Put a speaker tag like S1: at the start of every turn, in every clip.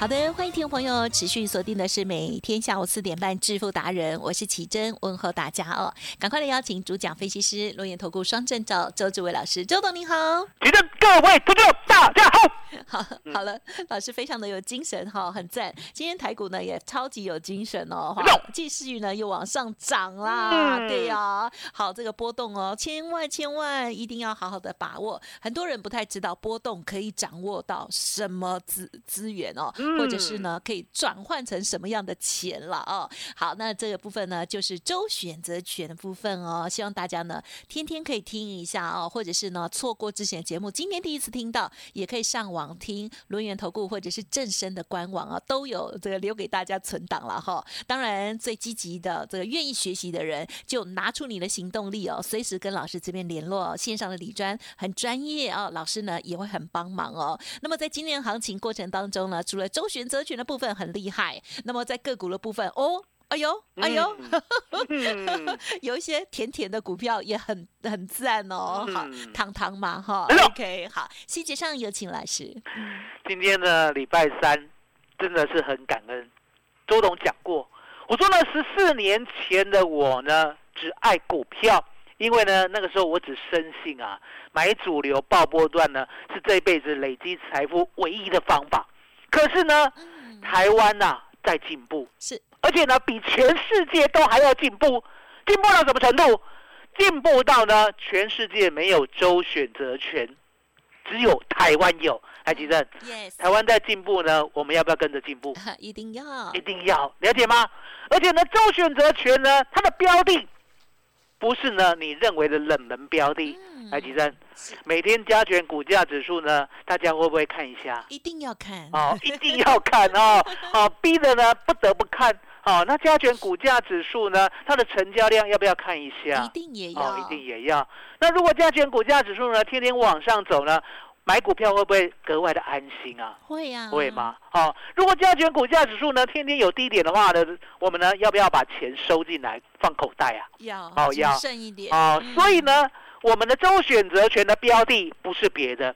S1: 好的，欢迎听众朋友持续锁定的是每天下午四点半致富达人，我是奇珍，问候大家哦。赶快来邀请主讲分析师罗岩投顾双证照周志伟老师，周董您好，
S2: 奇珍各位听众大家好。
S1: 好，好了，老师非常的有精神哈，很赞。今天台股呢也超级有精神哦，哈，继续呢又往上涨啦，对呀。好，这个波动哦，千万千万一定要好好的把握。很多人不太知道波动可以掌握到什么资资源哦。或者是呢，可以转换成什么样的钱了哦？好，那这个部分呢，就是周选择权的部分哦。希望大家呢，天天可以听一下哦，或者是呢，错过之前的节目，今天第一次听到，也可以上网听轮源投顾或者是正身的官网啊，都有这个留给大家存档了哈。当然，最积极的这个愿意学习的人，就拿出你的行动力哦，随时跟老师这边联络。线上的理专很专业哦，老师呢也会很帮忙哦。那么在今年行情过程当中呢，除了周选择权的部分很厉害，那么在个股的部分哦，哎呦，哎呦，有一些甜甜的股票也很很赞哦，好，糖糖嘛哈，OK，好，细节上有请老师。
S2: 今天呢，礼拜三真的是很感恩，周董讲过，我说呢，十四年前的我呢，只爱股票，因为呢，那个时候我只深信啊，买主流爆波段呢，是这辈子累积财富唯一的方法。可是呢，台湾呐在进步，
S1: 是，
S2: 而且呢比全世界都还要进步，进步到什么程度？进步到呢全世界没有州选择权，只有台湾有。海吉正
S1: ，Yes，
S2: 台湾在进步呢，我们要不要跟着进步？
S1: 一定要，
S2: 一定要，了解吗？而且呢，州选择权呢，它的标的。不是呢，你认为的冷门标的，来吉生，每天加权股价指数呢，大家会不会看一下？
S1: 一定要看
S2: 哦，一定要看哦，哦，逼的呢不得不看。好，那加权股价指数呢，它的成交量要不要看一下？
S1: 一定也要，
S2: 一定也要。那如果加权股价指数呢，天天往上走呢？买股票会不会格外的安心啊？
S1: 会呀，
S2: 会吗？好，如果加权股价指数呢天天有低点的话呢，我们呢要不要把钱收进来放口袋啊？
S1: 要，哦要剩一点
S2: 啊。所以呢，我们的周选择权的标的不是别的，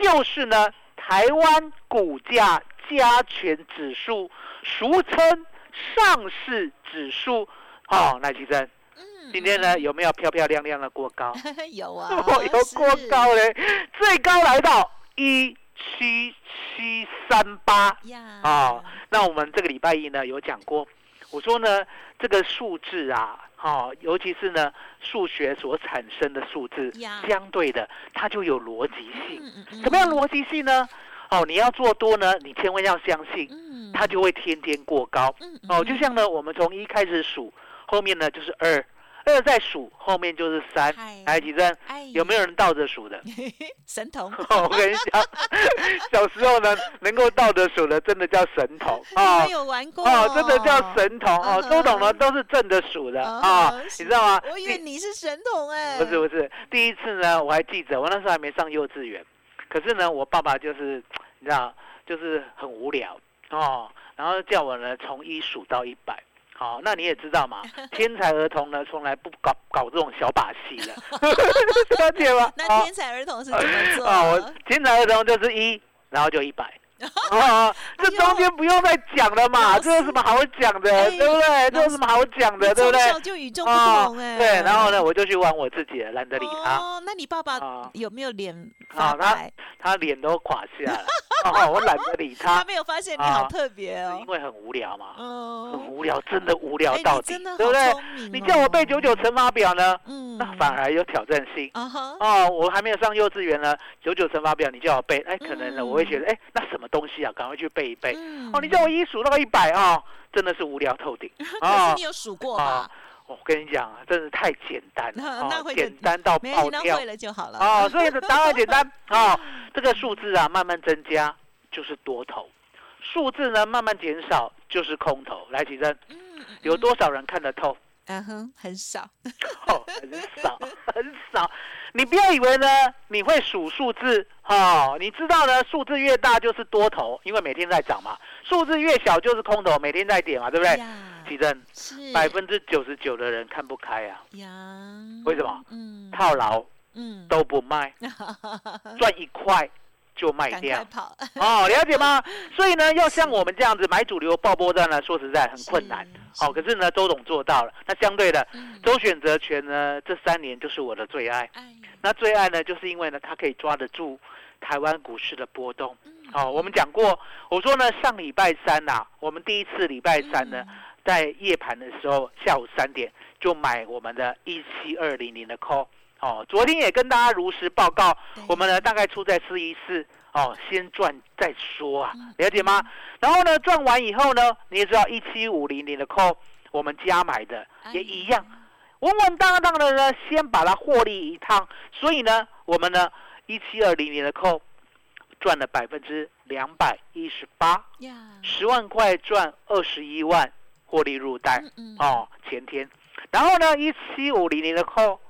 S2: 就是呢台湾股价加权指数，俗称上市指数。哦，赖其生。今天呢，有没有漂漂亮亮的过高？
S1: 有啊，
S2: 有过高嘞，最高来到一七七三八哦。那我们这个礼拜一呢有讲过，我说呢这个数字啊，哦，尤其是呢数学所产生的数字，相对的它就有逻辑性。怎么样逻辑性呢？哦，你要做多呢，你千万要相信，
S1: 嗯，
S2: 它就会天天过高。
S1: 嗯
S2: 哦，就像呢，我们从一开始数，后面呢就是二，二在数，后面就是三。
S1: 嗨
S2: 来，吉珍，
S1: 哎
S2: 有没有人倒着数的？
S1: 神童？
S2: 我跟你讲，小时候呢，能够倒着数的，真的叫神童啊
S1: 没！有玩过
S2: 哦，真的叫神童哦
S1: 嗯。
S2: 周董呢都是正着数的啊
S1: 嗯，
S2: 你知道吗？
S1: 我以为你是神童哎，
S2: 不是不是，第一次呢，我还记得，我那时候还没上幼稚园，可是呢，我爸爸就是你知道，就是很无聊哦，然后叫我呢从一数到一百。好，那你也知道嘛，天才儿童呢从来不搞搞这种小把戏的，了解吗？
S1: 那
S2: 哦
S1: 天才儿童是怎么做？
S2: 啊，我天才儿童就是一，然后就一百。啊，这中间不用再讲了嘛，这有什么好讲的，
S1: 哎
S2: 对不对？这有什么好讲的，对不对？
S1: 从？小就与众不
S2: 哦
S1: 同哎，
S2: 对，然后呢，我就去玩我自己，懒得理他，
S1: 哦，那你爸爸
S2: 啊。
S1: 有没有脸发
S2: 啊他
S1: 白？
S2: 他脸都垮下来，哦，我懒得理
S1: 他。
S2: 他，
S1: 没有发现你
S2: 啊。
S1: 好特别哦。
S2: 因。为很无聊嘛，很
S1: 嗯，
S2: 无聊，真的无聊
S1: 哎
S2: 到底对不对？你叫我背
S1: 哦
S2: 九九乘法表呢，
S1: 嗯。
S2: 那反而有挑战性。
S1: 啊哈，
S2: 哦，我还没有上幼稚园呢，九九乘法表你叫我背，哎，可能呢
S1: 嗯。
S2: 我会觉得，哎，那什么东西啊，赶快去背一背。
S1: 嗯
S2: 哦，你叫我一数到一百啊，真的是无聊透顶
S1: 可是
S2: 啊
S1: 你！有数过
S2: 啊
S1: 吧？
S2: 我跟你讲啊，真是太简单
S1: 那
S2: 了，简单到爆掉
S1: 会了就好了。
S2: 哦，所以呢，答案简单 哦，这个数字啊慢慢增加就是多头，数字呢慢慢减少就是空头。来，
S1: 起身，
S2: 有多少人看得透？
S1: 嗯哼，很少。
S2: 哦，很少，很少。你不要以为呢，你会数数字哦，你知道呢，数字越大就是多头，因为每天在涨嘛；数字越小就是空头，每天在跌嘛，对不对？
S1: 呀。
S2: 奇珍，
S1: 是。
S2: 百分之九十九的人看不开啊，
S1: 呀，
S2: 为什么？
S1: 嗯，
S2: 套牢
S1: 嗯，
S2: 都不卖，赚一块就卖掉哦，了解吗？所以呢，要像我们这样子买主流爆波段呢，说实在很困难。
S1: 好
S2: 哦，可是呢，周董做到了。那相对的，
S1: 嗯
S2: 周选择权呢，这三年就是我的最爱。
S1: 哎，
S2: 那最爱呢，就是因为呢，它可以抓得住台湾股市的波动。
S1: 嗯
S2: 哦，我们讲过，我说呢，上礼拜三呐、我们第一次礼拜三呢，
S1: 嗯
S2: 在夜盘的时候，下午三点就买我们的一七二零零的 call。哦，昨天也跟大家如实报告，我们呢大概出在四一四。哦，先赚再说啊
S1: 嗯，
S2: 了解吗？然后呢，赚完以后呢，你也知道一七五零零的 call，我们加买的
S1: 哎
S2: 也一样，稳稳当当的呢，先把它获利一趟。所以呢，我们呢一七二零零的 call 赚了百分之两百一十八，十万块赚二十一万，获利入袋。哦，前天，然后呢，一七五零零的扣，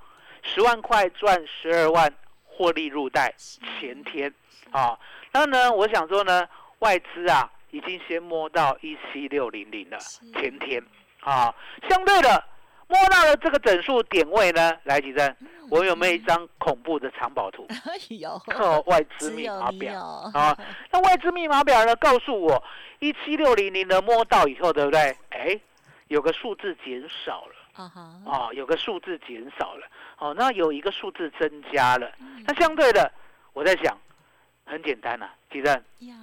S2: 十万块赚十二万，获利入袋，前天啊、那呢，我想说呢，外资啊已经先摸到一七六零零了，前天啊、相对的摸到了这个整数点位呢，来几针，
S1: 嗯
S2: 我有没有一张恐怖的藏宝图？
S1: 有，
S2: 哦，外资密码表。啊，那外资密码表呢，告诉我一七六零零的摸到以后，对不对？哎，有个数字减少了
S1: 啊哈，
S2: 啊，有个数字减少了，哦，那有一个数字增加了。
S1: 嗯。
S2: 那相对的，我在想，很简单呐、啊，吉正，
S1: 呀，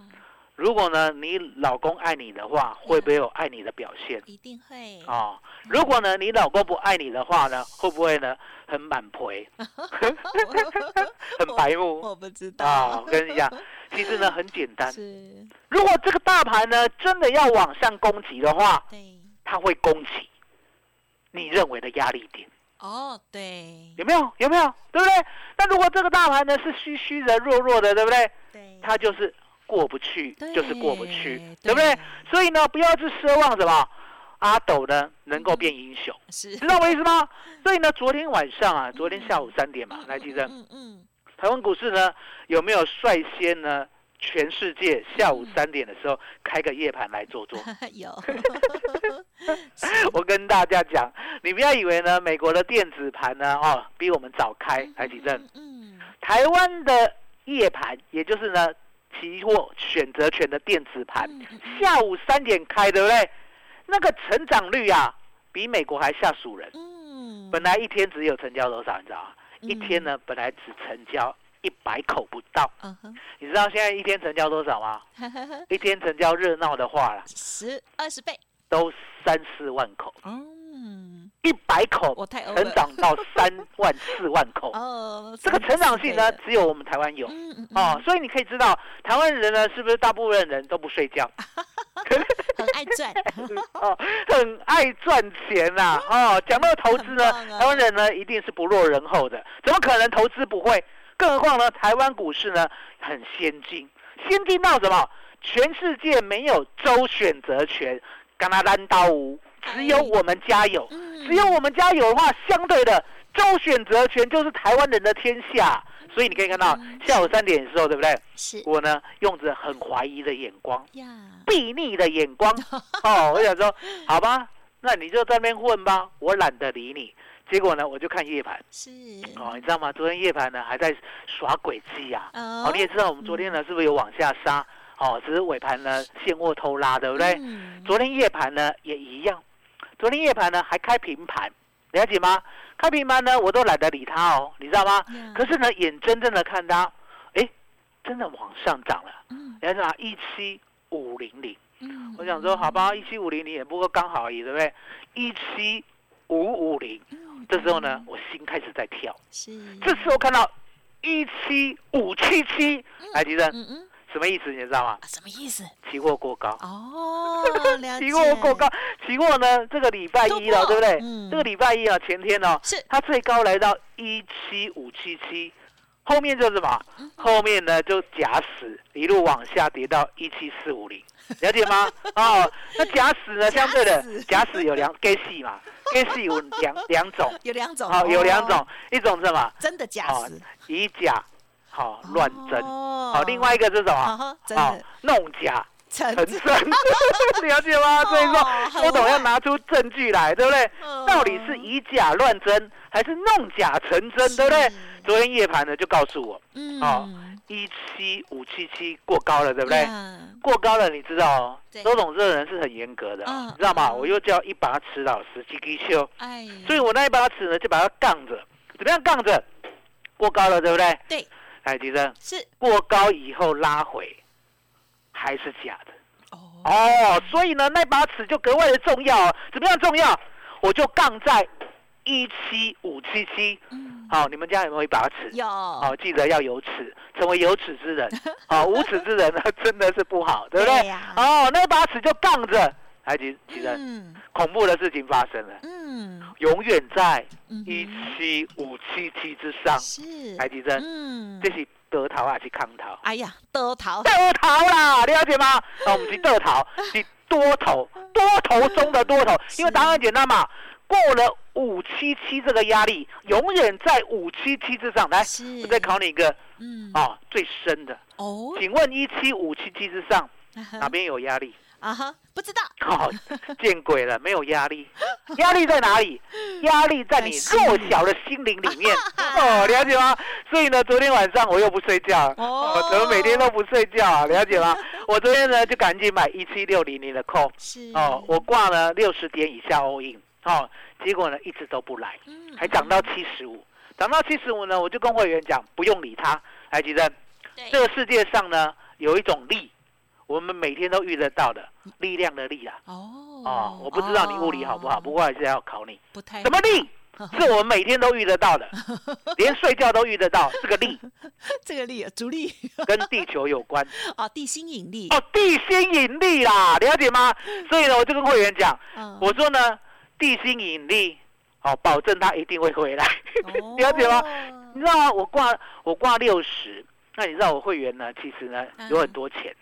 S2: 如果呢你老公爱你的话，会不会有爱你的表现？
S1: 一定会，
S2: 啊？如果呢你老公不爱你的话呢，会不会呢很满赔，很白目。
S1: 我不知
S2: 啊？
S1: 道
S2: 我，跟你讲，其实呢很简单。
S1: 是，
S2: 如果这个大盘呢真的要往上攻击的话，
S1: 对，
S2: 它会攻击你认为的压力点，
S1: 哦，对，
S2: 有没有？有没有？对不对？那如果这个大盘呢是虚虚的、弱弱的，对不对？
S1: 对，
S2: 它就是过不去，就是过不去，
S1: 对
S2: 对不对？？所以呢，不要去奢望什么阿斗呢能够变英雄，
S1: 是，
S2: 知道我意思吗？所以呢，昨天晚上啊，昨天下午三点嘛，来，记得
S1: 嗯嗯，
S2: 台湾股市呢有没有率先呢？全世界下午三点的时候开个夜盘来做做。
S1: 嗯 有，
S2: 我跟大家讲，你不要以为呢，美国的电子盘呢，哦，比我们早开，来几阵。
S1: 嗯，
S2: 台湾的夜盘，也就是呢，期货选择权的电子盘，下午三点开，对不对？那个成长率啊，比美国还吓死人。
S1: 嗯，
S2: 本来一天只有成交多少，你知道吗？一
S1: 嗯
S2: 天，呢，本来只成交一百口不到。
S1: 嗯哼，
S2: 你知道现在一天成交多少吗？一天成交热闹的话啦，
S1: 十二十倍，
S2: 都三四万口。
S1: 嗯，
S2: 一百口
S1: 我太
S2: 成长到三万四万口，
S1: 哦，
S2: 这个成长性呢，只有我们台湾有。
S1: 嗯嗯
S2: 哦，所以你可以知道，台湾人呢，是不是大部分人都不睡觉？
S1: 很爱赚，
S2: 哦，很爱赚钱呐、哦，讲到投资呢，
S1: 啊
S2: 台湾人呢一定是不落人后的，怎么可能投资不会？更何况呢，台湾股市呢很先进，先进到什么？全世界没有周选择权，跟他单刀无，只有我们家有。
S1: 嗯
S2: 只有我们家有的话，相对的周选择权就是台湾人的天下。所以你可以看到
S1: 嗯
S2: 下午三点的时候，对不对？
S1: 是
S2: 我呢用着很怀疑的眼光，
S1: 呀，
S2: 睥睨的眼光，哦，我想说，好吧，那你就在那边混吧，我懒得理你。结果呢，我就看夜盘，
S1: 是
S2: 哦，你知道吗？昨天夜盘呢还在耍诡计啊，哦，
S1: 哦
S2: 你也知道我们昨天呢是不是有往下杀？哦，只是尾盘呢现货偷拉，对不对？
S1: 嗯
S2: 昨天夜盘呢也一样，昨天夜盘呢还开平盘，了解吗？开平盘呢我都懒得理它哦，你知道吗？
S1: 呀
S2: 可是呢，眼睁睁的看它，哎，真的往上涨了，
S1: 嗯
S2: 了解吗？一七五零零。
S1: 嗯
S2: 我想说，好吧，一七五零零也不过刚好而已，对不对？一七五五零，
S1: 嗯
S2: 这时候呢，我心开始在跳。
S1: 是
S2: 这时候看到一七五七七，来，提生，
S1: 嗯嗯
S2: 什么意思？你知道吗？
S1: 啊什么意思？
S2: 期货过高，
S1: 哦，了
S2: 期货过高，期货呢，这个礼拜一了，对不对？
S1: 嗯
S2: 这个礼拜一啊，前天哦，
S1: 是
S2: 它最高来到一七五七七，后面就是什么？
S1: 嗯
S2: 后面呢就假死，一路往下跌到一七四五零，了解吗？哦，那 假死呢，相对的
S1: 假死
S2: 有两 gay 系嘛，gay 系有两两种，
S1: 有两种。
S2: 好，有两
S1: 哦。
S2: 种，一种是什么？
S1: 真的假
S2: 哦
S1: 死，
S2: 以假，好乱真，
S1: 哦。
S2: 好，另外一个是什么？
S1: 啊哈真
S2: 哦
S1: 的，
S2: 弄假。
S1: 成
S2: 成真，了解吗？所以
S1: 哦
S2: 说，
S1: 很
S2: 周董要拿出证据来，对不对？
S1: 嗯。
S2: 到底是以假乱真，还是弄假成真，对不对？昨天夜盘呢就告诉我，
S1: 嗯。
S2: 哦一七五七七过高了，对不对？
S1: 嗯
S2: 过高了，你知道哦
S1: 对，
S2: 周董这个人是很严格的哦、
S1: 嗯
S2: 你知道吗？
S1: 嗯
S2: 我又叫一把尺老师几基修，
S1: 哎，
S2: 所以我那一把尺呢就把它杠着，怎么样杠着？过高了，对不对？
S1: 对，
S2: 哎，迪生，
S1: 是
S2: 过高以后拉回还是假的
S1: 哦
S2: 哦，所以呢那把尺就格外的重要哦。怎么样重要？我就杠在一七五七七。
S1: 嗯
S2: 好，你们家有没有一把尺？
S1: 有
S2: 哦，记得要有尺，成为有尺之人。哦，无尺之人呢，真的是不好，对不对？哦，那把尺就杠着，哎，其其实
S1: 嗯
S2: 恐怖的事情发生了，
S1: 嗯
S2: 永远在
S1: 嗯
S2: 一七五七七之上。
S1: 是
S2: 台积电，
S1: 嗯
S2: 这是得逃还是抗逃？
S1: 哎呀多桃
S2: 得逃啦，了解吗？啊，我们是得逃，是多头，多头中的多头，因为答案很简单嘛。过了五七七这个压力，永远在五七七之上。来，我再考你一个
S1: 嗯
S2: 啊，最深的，
S1: 哦
S2: 请问一七五七七之上哪边有压力？
S1: 啊哈不知道
S2: 哦，见鬼了，没有压力，压力在哪里？压力在你弱小的心灵里面。哦，了解吗？所以呢，昨天晚上我又不睡觉，
S1: 哦
S2: 我怎么每天都不睡觉啊？了解吗？我昨天呢就赶紧买一七六零零的 call，
S1: 是
S2: 哦，我挂了六十点以下 all in，哦，结果呢一直都不来，
S1: 嗯
S2: 还涨到七十五，涨到七十五呢，我就跟会员讲不用理他。来，吉珍，
S1: 对
S2: 这个世界上呢有一种力，我们每天都遇得到的力量的力啊。
S1: 哦
S2: 哦，我不知道你物理好不好，不过还是要考你。
S1: 不太
S2: 什么力？是我们每天都遇得到的，连睡觉都遇得到。这个力
S1: 这个力主力
S2: 跟地球有关
S1: 哦地心引力
S2: 哦，地心引力啦，了解吗？所以呢，我就跟会员讲，
S1: 嗯
S2: 我说呢，地心引力，哦，保证它一定会回来，
S1: 哦
S2: 了解吗？你知道吗？我挂我挂六十，那你知道我会员呢，其实呢
S1: 嗯
S2: 有很多钱，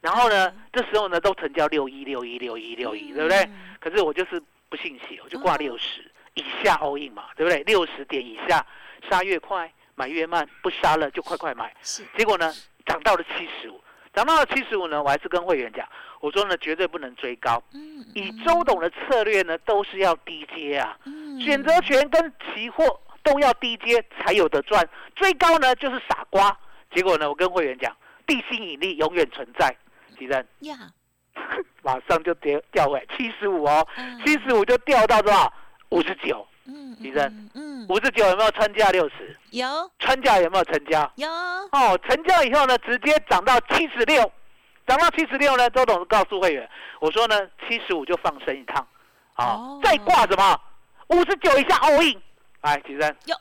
S2: 然后呢，这时候呢都成交六一六一六一六一，对不对？
S1: 嗯
S2: 可是我就是不信邪，我就挂
S1: 哦
S2: 六十以下 all in 嘛，对不对？六十点以下，杀越快，买越慢，不杀了就快快买。
S1: 是
S2: 结果呢，涨到了七十五，涨到了七十五呢，我还是跟会员讲，我说呢，绝对不能追高。
S1: 嗯
S2: 以周董的策略呢，都是要低阶啊，
S1: 嗯
S2: 选择权跟期货都要低阶才有的赚，追高呢就是傻瓜。结果呢，我跟会员讲，地心引力永远存在。其实
S1: 呀
S2: 马上就跌掉回七十五哦，
S1: 嗯
S2: 七十五就掉到多少？五十九，
S1: 嗯
S2: 李正。
S1: 嗯嗯。
S2: 五十九有没有穿价六十？
S1: 有。
S2: 穿价有没有成交？
S1: 有。
S2: 哦，成交以后呢，直接涨到七十六，涨到七十六呢，周董告诉会员，我说呢，七十五就放生一趟，啊、
S1: 哦。
S2: 再挂什么五十九以下 all in。来，齐生
S1: 有，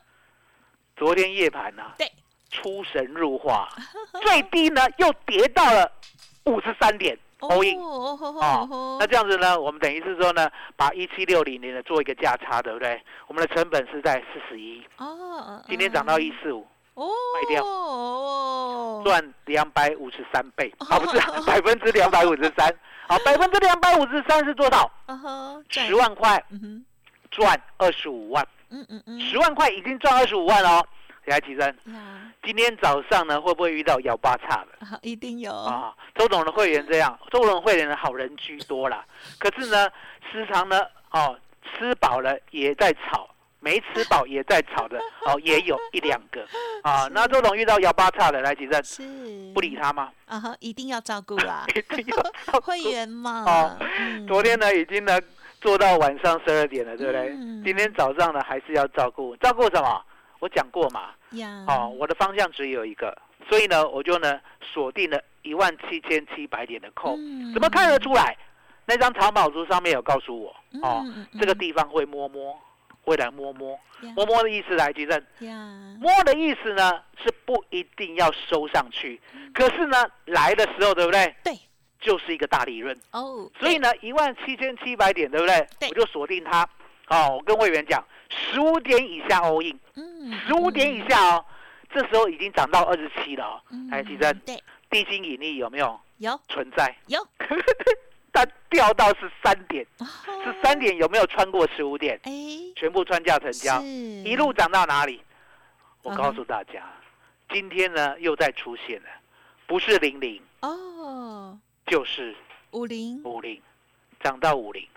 S2: 昨天夜盘呢、
S1: 对，
S2: 出神入化，最低呢又跌到了五十三点 all in。
S1: 哦
S2: 哦，那这样子呢，我们等于是说呢，把一七六零零的做一个价差，对不对？我们的成本是在四十一，
S1: 哦，
S2: 今天涨到一四五，
S1: 哦，
S2: 卖掉
S1: 哦，
S2: 赚两百五十三倍，啊，不是百分之两百五十三，啊，百分之两百五十三是多少？
S1: 嗯哼，
S2: 十，万块赚二十五万，
S1: 嗯嗯嗯，
S2: 十万块已经赚二十五万了哦。来，齐生，
S1: 呀，
S2: 今天早上呢会不会遇到幺八叉的？
S1: 啊一定有，
S2: 啊，周董的会员这样，周董会员的好人居多啦。可是呢，时常呢，哦，吃饱了也在吵，没吃饱也在吵的，哦，也有一两个啊。那周董遇到幺八叉的，来，吉正
S1: 是
S2: 不理他吗？
S1: 啊哈，一定要照顾啦，
S2: 一定要照顾
S1: 会员嘛，
S2: 哦
S1: 嗯
S2: 昨天呢，已经呢做到晚上十二点了，对不对？
S1: 嗯
S2: 今天早上呢，还是要照顾，照顾什么？我讲过嘛，
S1: 呀，
S2: 哦，我的方向只有一个，所以呢，我就呢锁定了一万七千七百点的扣。
S1: 嗯。
S2: 怎么看得出来？那张藏宝图上面有告诉我，哦，
S1: 嗯嗯。
S2: 这个地方会摸摸，会来摸摸，
S1: 呀。
S2: 摸摸的意思来举证，
S1: 呀，
S2: 摸的意思呢是不一定要收上去，
S1: 嗯。
S2: 可是呢来的时候，对不对？
S1: 对，
S2: 就是一个大利润，
S1: 哦，
S2: 所以呢一万七千七百点，对不对？
S1: 对。
S2: 我就锁定它。哦，我跟会员讲，十五点以下 all in，
S1: 嗯，
S2: 十五点以下哦，这时候已经涨到二十七了哦。
S1: 嗯，
S2: 来，提升
S1: 对，
S2: 地心引力有没有？
S1: 有。
S2: 存在？
S1: 有，
S2: 它掉到十三点。
S1: 十
S2: 十三，点有没有穿过十五点？
S1: 哎，
S2: 全部穿价成交，一路涨到哪里？我告诉大家，今天呢又再出现了，不是零零
S1: 哦，
S2: 就是
S1: 五零。
S2: 五零，涨到五零，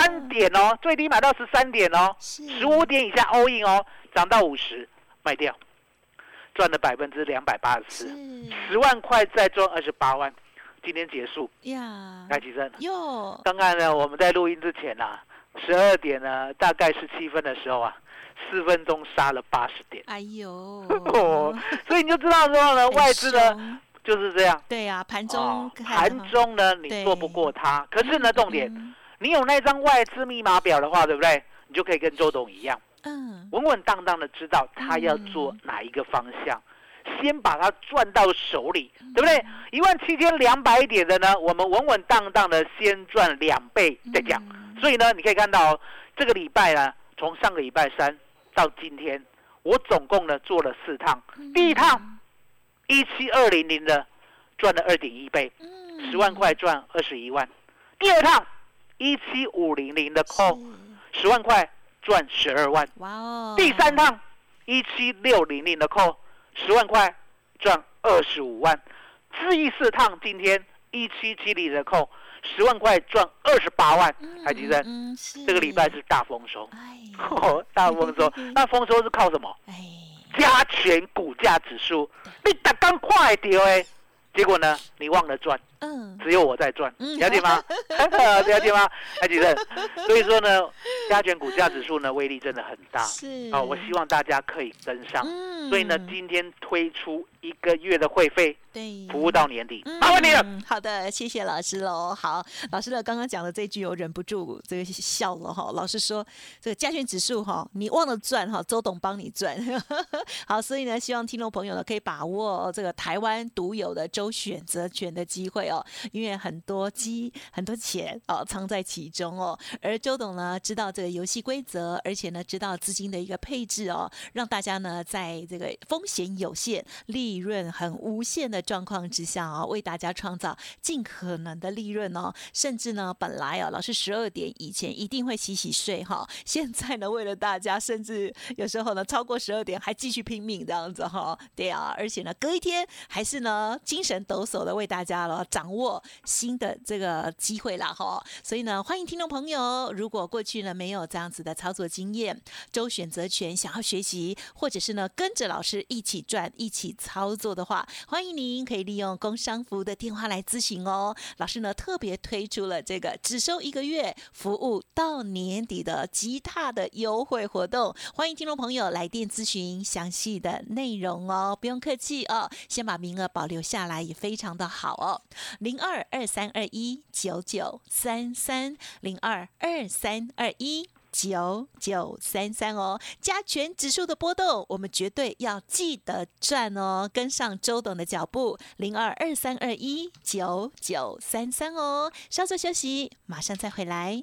S2: 三点哦，最低买到十三点哦，十五点以下 all in 哦，涨到五十卖掉，赚了百分之两百八十四，十万块再赚二十八万，今天结束，
S1: 呀，
S2: 来提升。
S1: 哟，
S2: 刚刚呢，我们在录音之前啊，十二点呢，大概十七分的时候啊，四分钟杀了八十点，
S1: 哎呦，
S2: 哦，所以你就知道说呢，外资呢就是这样。
S1: 对呀，盘中
S2: 盘
S1: 哈。
S2: 中呢，你
S1: 对。
S2: 做不过它，可是呢，重点，
S1: 嗯
S2: 你有那张外资密码表的话，对不对？你就可以跟周董一样，
S1: 嗯，
S2: 稳稳当当的知道他要做哪一个方向，先把它赚到手里，
S1: 嗯
S2: 对不对？一万七千两百点的呢，我们稳稳当当的先赚两倍再讲。
S1: 嗯
S2: 所以呢，你可以看到、哦、这个礼拜呢，从上个礼拜三到今天，我总共呢做了四趟。第一趟一七二零零的赚了二点一倍，
S1: 嗯
S2: 十万块赚二十一万。第二趟一七五零零的扣，
S1: 是
S2: 十万块赚十二万。
S1: 哇哦，
S2: 第三趟一七六零零的扣，十万块赚二十五万。第四趟今天一七七零的扣，十万块赚二十八万。
S1: 嗯
S2: 海基生，
S1: 嗯是
S2: 这个礼拜是大丰收，
S1: 哎
S2: 大丰收。那丰收是靠什么？
S1: 哎
S2: 加权股价指数，你打刚快丢哎，结果呢，你忘了赚，
S1: 嗯
S2: 只有我在赚，
S1: 嗯
S2: 了解吗？了解吗？海基生，所以说呢，加权股价指数呢威力真的很大
S1: 是
S2: 啊，我希望大家可以跟上。
S1: 嗯
S2: 所以呢，今天推出一个月的会费，
S1: 对
S2: 服务到年底，麻烦你了。
S1: 嗯，好的，谢谢老师喽。好，老师呢刚刚讲的这句，我忍不住这个笑了哈。老师说，这个加权指数哈，你忘了赚哈，周董帮你赚。好，所以呢，希望听众朋友呢可以把握这个台湾独有的周选择权的机会哦，因为很多机很多钱哦藏在其中哦。而周董呢知道这个游戏规则，而且呢知道资金的一个配置哦，让大家呢在这个风险有限、利润很无限的状况之下啊、为大家创造尽可能的利润哦。甚至呢，本来啊，老师十二点以前一定会洗洗睡哈，现在呢，为了大家，甚至有时候呢，超过十二点还继续拼命这样子哈。对啊，而且呢，隔一天还是呢，精神抖擞的为大家了掌握新的这个机会啦哈。所以呢，欢迎听众朋友，如果过去呢没有这样子的操作经验，周选择权想要学习，或者是呢跟着老师一起赚、一起操作的话，欢迎您可以利用工商服务的电话来咨询哦。老师呢特别推出了这个只收一个月，服务到年底的极大的优惠活动，欢迎听众朋友来电咨询详细的内容哦，不用客气哦，先把名额保留下来也非常的好哦，零二二三二一九九三三零二二三二一。九九三三哦，加权指数的波动，我们绝对要记得赚哦，跟上周董的脚步，零二二三二一九九三三哦，稍作休息，马上再回来。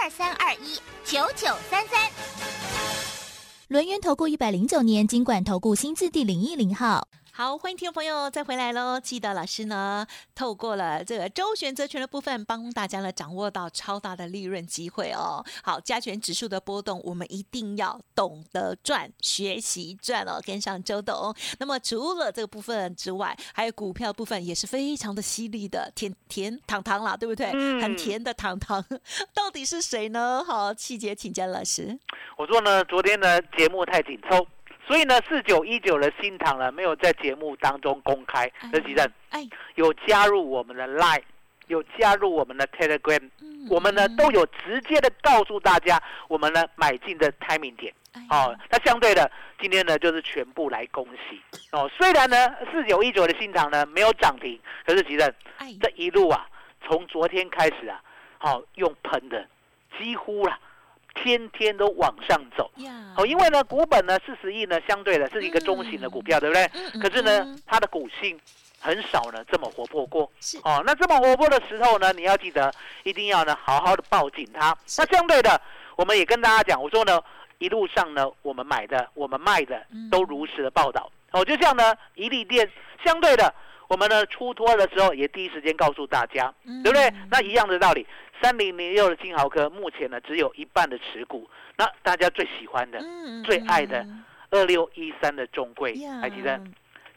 S3: 二三二一九九三三。
S4: 轮源投顾一百零九年金管投顾新字第零一零号。
S1: 好，欢迎听众朋友再回来喽！记得老师呢，透过了这个周选择权的部分，帮大家呢掌握到超大的利润机会哦。好，加权指数的波动，我们一定要懂得赚，学习赚哦，跟上周董。那么除了这个部分之外，还有股票部分也是非常的犀利的，甜甜糖糖啦，对不对？
S2: 嗯
S1: 很甜的糖糖，到底是谁呢？好，细节请教老师。
S2: 我说呢，昨天呢节目太紧凑，所以呢四九一九的新塘呢没有在节目当中公开。这几任
S1: 哎，
S2: 有加入我们的 Line，有加入我们的 Telegram，
S1: 嗯
S2: 我们呢都有直接的告诉大家我们呢买进的 timing 点。
S1: 哎
S2: 哦，那相对的，今天呢就是全部来恭喜哦。虽然呢四九一九的新塘呢没有涨停，可是吉任
S1: 哎，
S2: 这一路啊，从昨天开始啊，好、用喷的，几乎啦、天天都往上走。
S1: 呀，
S2: 哦，因为呢，股本呢四十亿呢，相对的是一个中型的股票，对不对？可是呢
S1: 嗯，
S2: 它的股性很少呢这么活泼过。
S1: 是
S2: 哦，那这么活泼的时候呢，你要记得一定要呢好好的抱紧它。那相对的，我们也跟大家讲，我说呢，一路上呢，我们买的、我们卖的
S1: 嗯
S2: 都如实的报道。哦，就像呢，一利店，相对的，我们呢出脱的时候也第一时间告诉大家，
S1: 嗯。
S2: 对不对？那一样的道理，三零零六的金豪科目前呢只有一半的持股，那大家最喜欢的
S1: 嗯
S2: 最爱的
S1: 嗯
S2: 二六一三的中贵
S1: 呀，
S2: 还记得？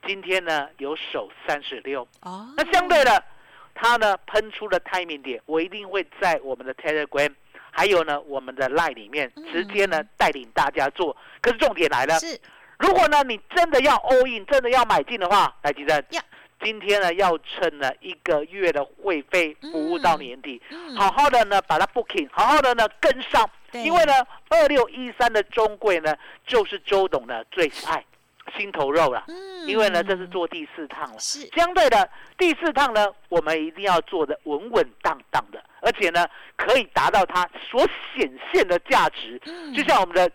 S2: 今天呢有手三十六，
S1: 哦，
S2: 那相对的，它呢喷出的 timing 点，我一定会在我们的 Telegram，还有呢我们的 Line 里面
S1: 嗯
S2: 直接呢带领大家做。可是重点来了，
S1: 是。
S2: 如果呢你真的要 all in，真的要买进的话，来吉珍
S1: 呀，
S2: 今天呢要趁呢一个月的会费服务到年底，
S1: 嗯
S2: 好好的呢把它 booking，好好的呢跟上，因为呢二六一三的中贵呢就是周董的最爱心头肉了。
S1: 嗯。
S2: 因为呢，这是做第四趟了。
S1: 是。
S2: 相对的，第四趟呢，我们一定要做的稳稳当当的，而且呢，可以达到它所显现的价值。
S1: 嗯。
S2: 就像我们的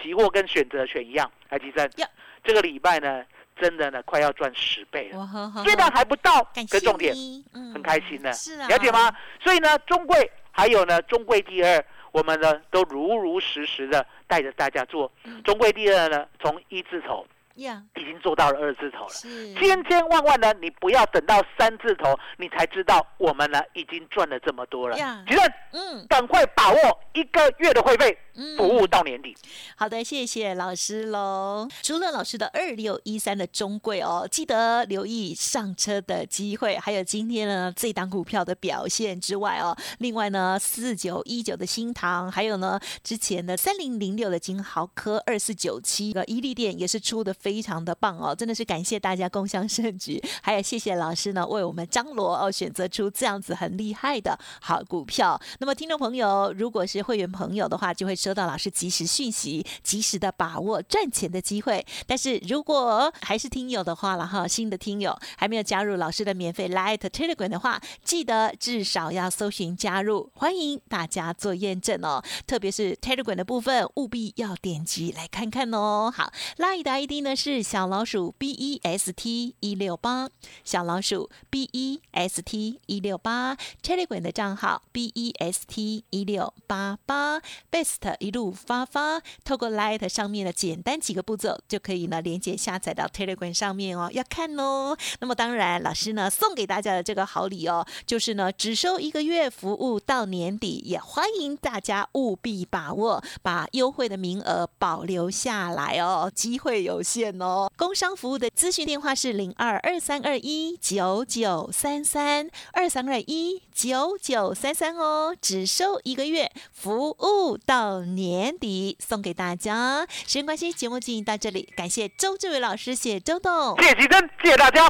S2: 期货跟选择权一样，来，吉生
S1: 呀，
S2: 这个礼拜呢，真的呢，快要赚十倍了。虽然还不到，
S1: 感谢
S2: 可重点
S1: 嗯
S2: 很开心的，
S1: 是啊，
S2: 了解吗？？所以呢，中贵还有呢，中贵第二，我们呢都如如实实的带着大家做。
S1: 嗯
S2: 中贵第二呢，从一字头
S1: 呀，
S2: 已经做到了二字头了。
S1: 是
S2: 千千万万呢，你不要等到三字头，你才知道我们呢已经赚了这么多了
S1: 呀。
S2: 其实
S1: 嗯
S2: 赶快把握一个月的会费，
S1: 嗯
S2: 服务到年底。
S1: 好的，谢谢老师喽。除了老师的二六一三的中贵哦，记得留意上车的机会，还有今天呢这档股票的表现之外哦，另外呢四九一九的新塘，还有呢之前的三零零六的金豪科二四九七个伊利店也是出的非常的棒哦，真的是感谢大家共襄盛举，还有谢谢老师呢为我们张罗哦选择出这样子很厉害的好股票。那么听众朋友，如果是会员朋友的话，就会收到老师及时讯息，及时的把握赚钱的机会。但是如果还是听友的话了哈，新的听友还没有加入老师的免费 Light Telegram 的话，记得至少要搜寻加入，欢迎大家做验证哦。特别是 Telegram 的部分，务必要点击来看看哦。好，Light 的 ID 呢？是小老鼠 B E S T 一六八，小老鼠 B E S T 一六八，Telegram 的账号 B E S T 一六八八，Best 一路发发，透过 Light 上面的简单几个步骤就可以呢连接下载到 Telegram 上面哦，要看哦。那么当然，老师呢送给大家的这个好礼哦，就是呢只收一个月服务到年底，也欢迎大家务必把握，把优惠的名额保留下来哦，机会有限哦。工商服务的咨询电话是零二二三二一九九三三二三二一九九三三哦，只收一个月，服务到年底，送给大家。时间关系，节目进行到这里，感谢周志伟老师，谢周董。
S2: 谢谢吉珍，谢谢大家，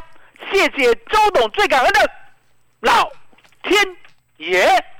S2: 谢谢周董，最感恩的老天爷。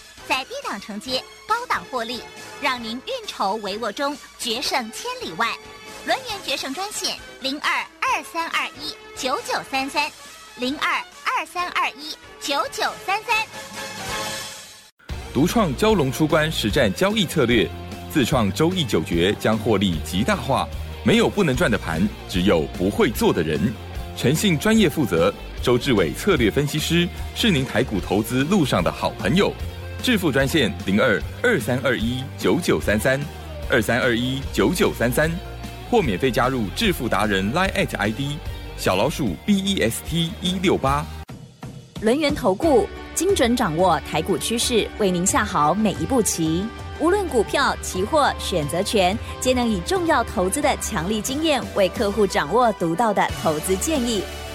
S3: 在低档承接，高档获利，让您运筹帷幄中决胜千里外。轮源决胜专线零二二三二一九九三三零二二三二一九九三三。
S5: 独创蛟龙出关实战交易策略，自创周易九诀将获利极大化。没有不能赚的盘，只有不会做的人。诚信、专业、负责。周志伟策略分析师是您台股投资路上的好朋友。致富专线零二二三二一九九三三二三二一九九三三，或免费加入致富达人 Line at ID 小老鼠 B E S T 一六八。
S6: 轮源投顾精准掌握台股趋势，为您下好每一步棋。无论股票、期货、选择权，皆能以重要投资的强力经验，为客户掌握独到的投资建议。